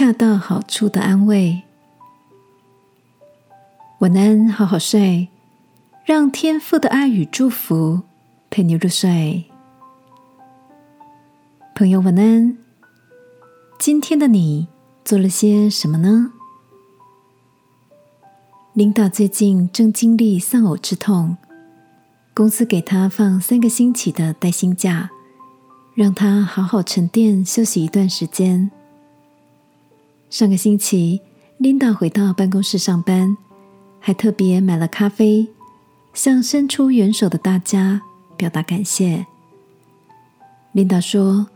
恰到好处的安慰。晚安，好好睡，让天父的爱与祝福陪你入睡。朋友，晚安。今天的你做了些什么呢？领导最近正经历丧偶之痛，公司给他放三个星期的带薪假，让他好好沉淀休息一段时间。上个星期，领导回到办公室上班。还特别买了咖啡，向伸出援手的大家表达感谢。琳达说：“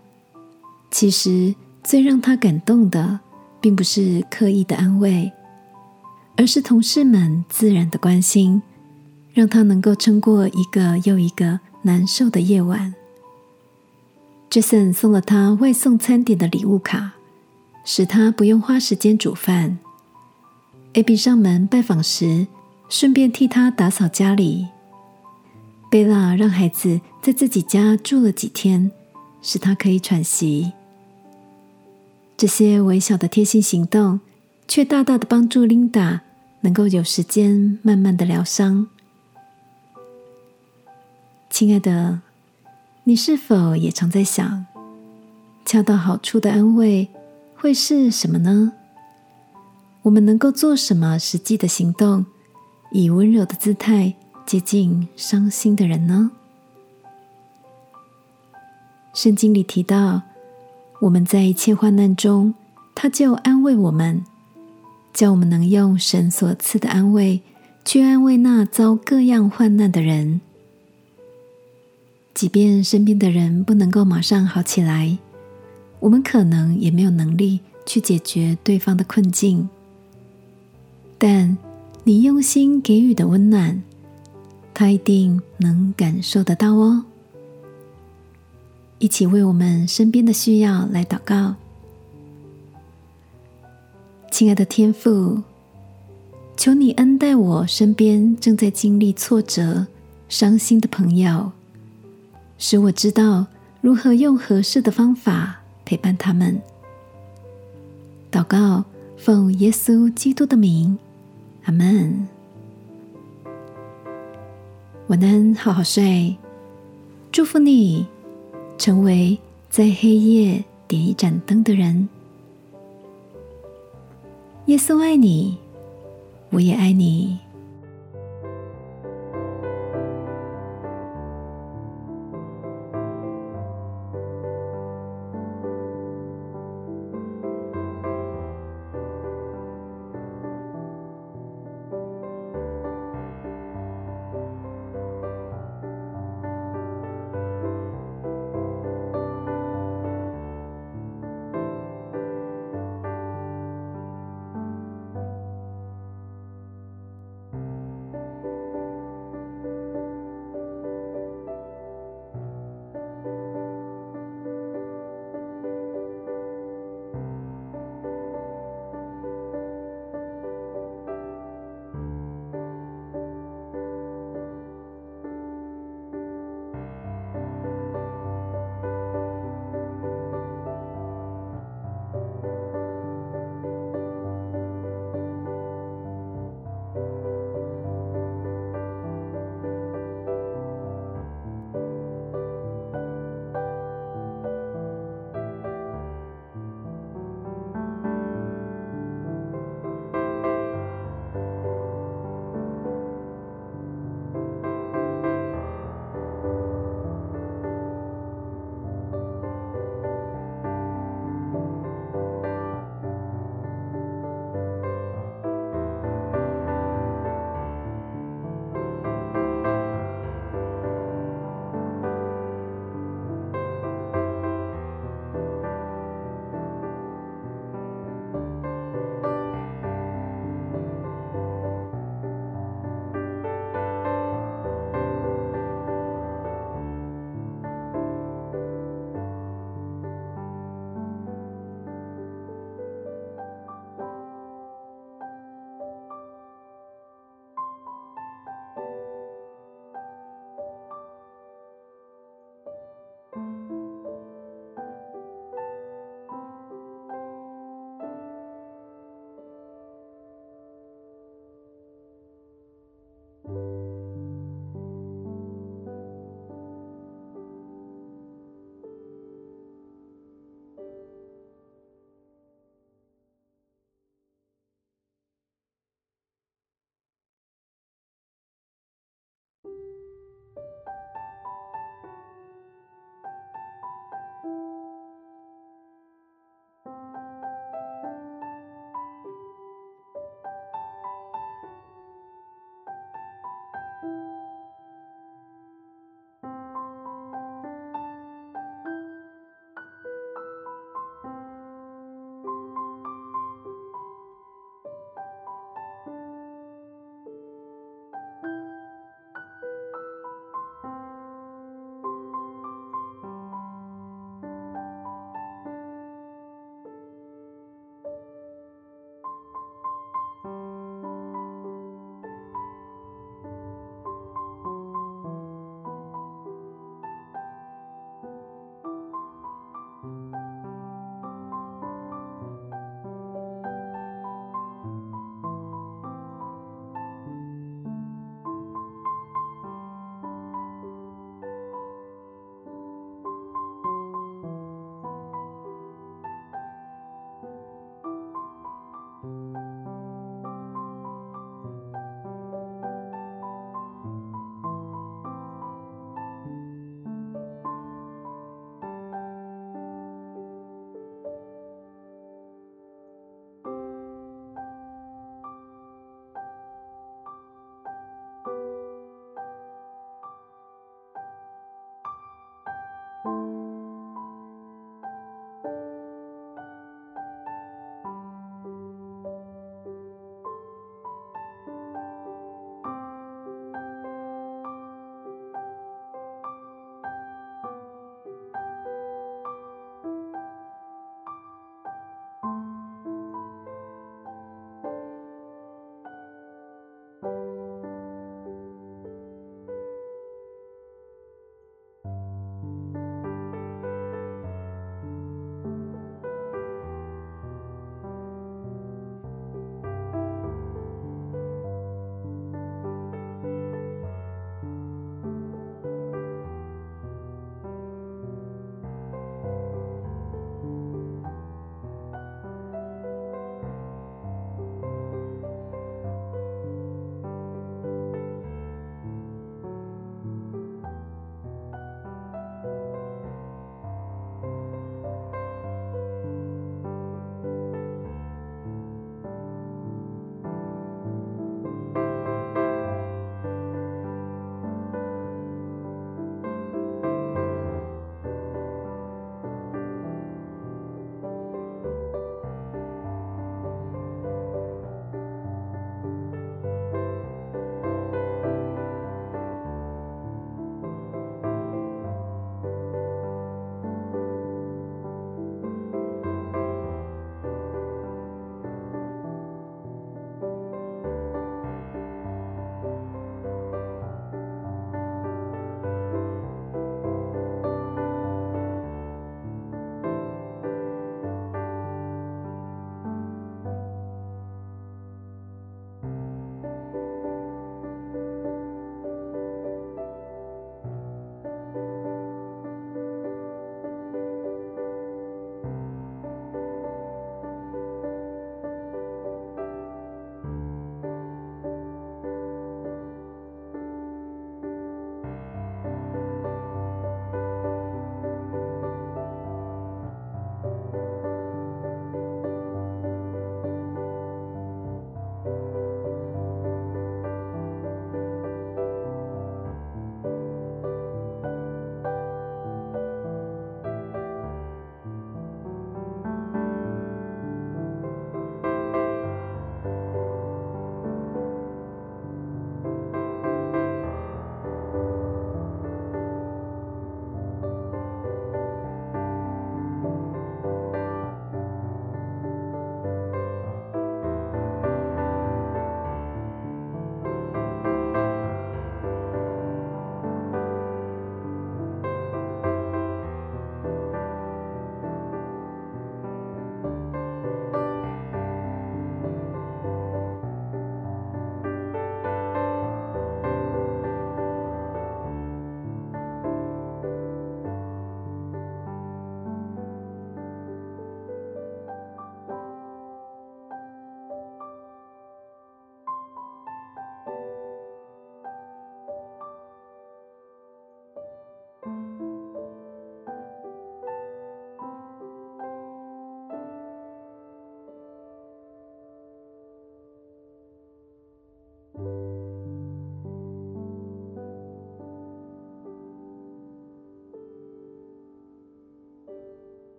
其实最让他感动的，并不是刻意的安慰，而是同事们自然的关心，让他能够撑过一个又一个难受的夜晚。” Jason 送了他外送餐点的礼物卡，使他不用花时间煮饭。AB 上门拜访时，顺便替他打扫家里。贝拉让孩子在自己家住了几天，使他可以喘息。这些微小的贴心行动，却大大的帮助琳达能够有时间慢慢的疗伤。亲爱的，你是否也常在想，恰到好处的安慰会是什么呢？我们能够做什么实际的行动，以温柔的姿态接近伤心的人呢？圣经里提到，我们在一切患难中，他就安慰我们，叫我们能用神所赐的安慰，去安慰那遭各样患难的人。即便身边的人不能够马上好起来，我们可能也没有能力去解决对方的困境。但你用心给予的温暖，他一定能感受得到哦。一起为我们身边的需要来祷告，亲爱的天父，求你恩待我身边正在经历挫折、伤心的朋友，使我知道如何用合适的方法陪伴他们。祷告，奉耶稣基督的名。阿门。晚安，好好睡。祝福你，成为在黑夜点一盏灯的人。耶稣爱你，我也爱你。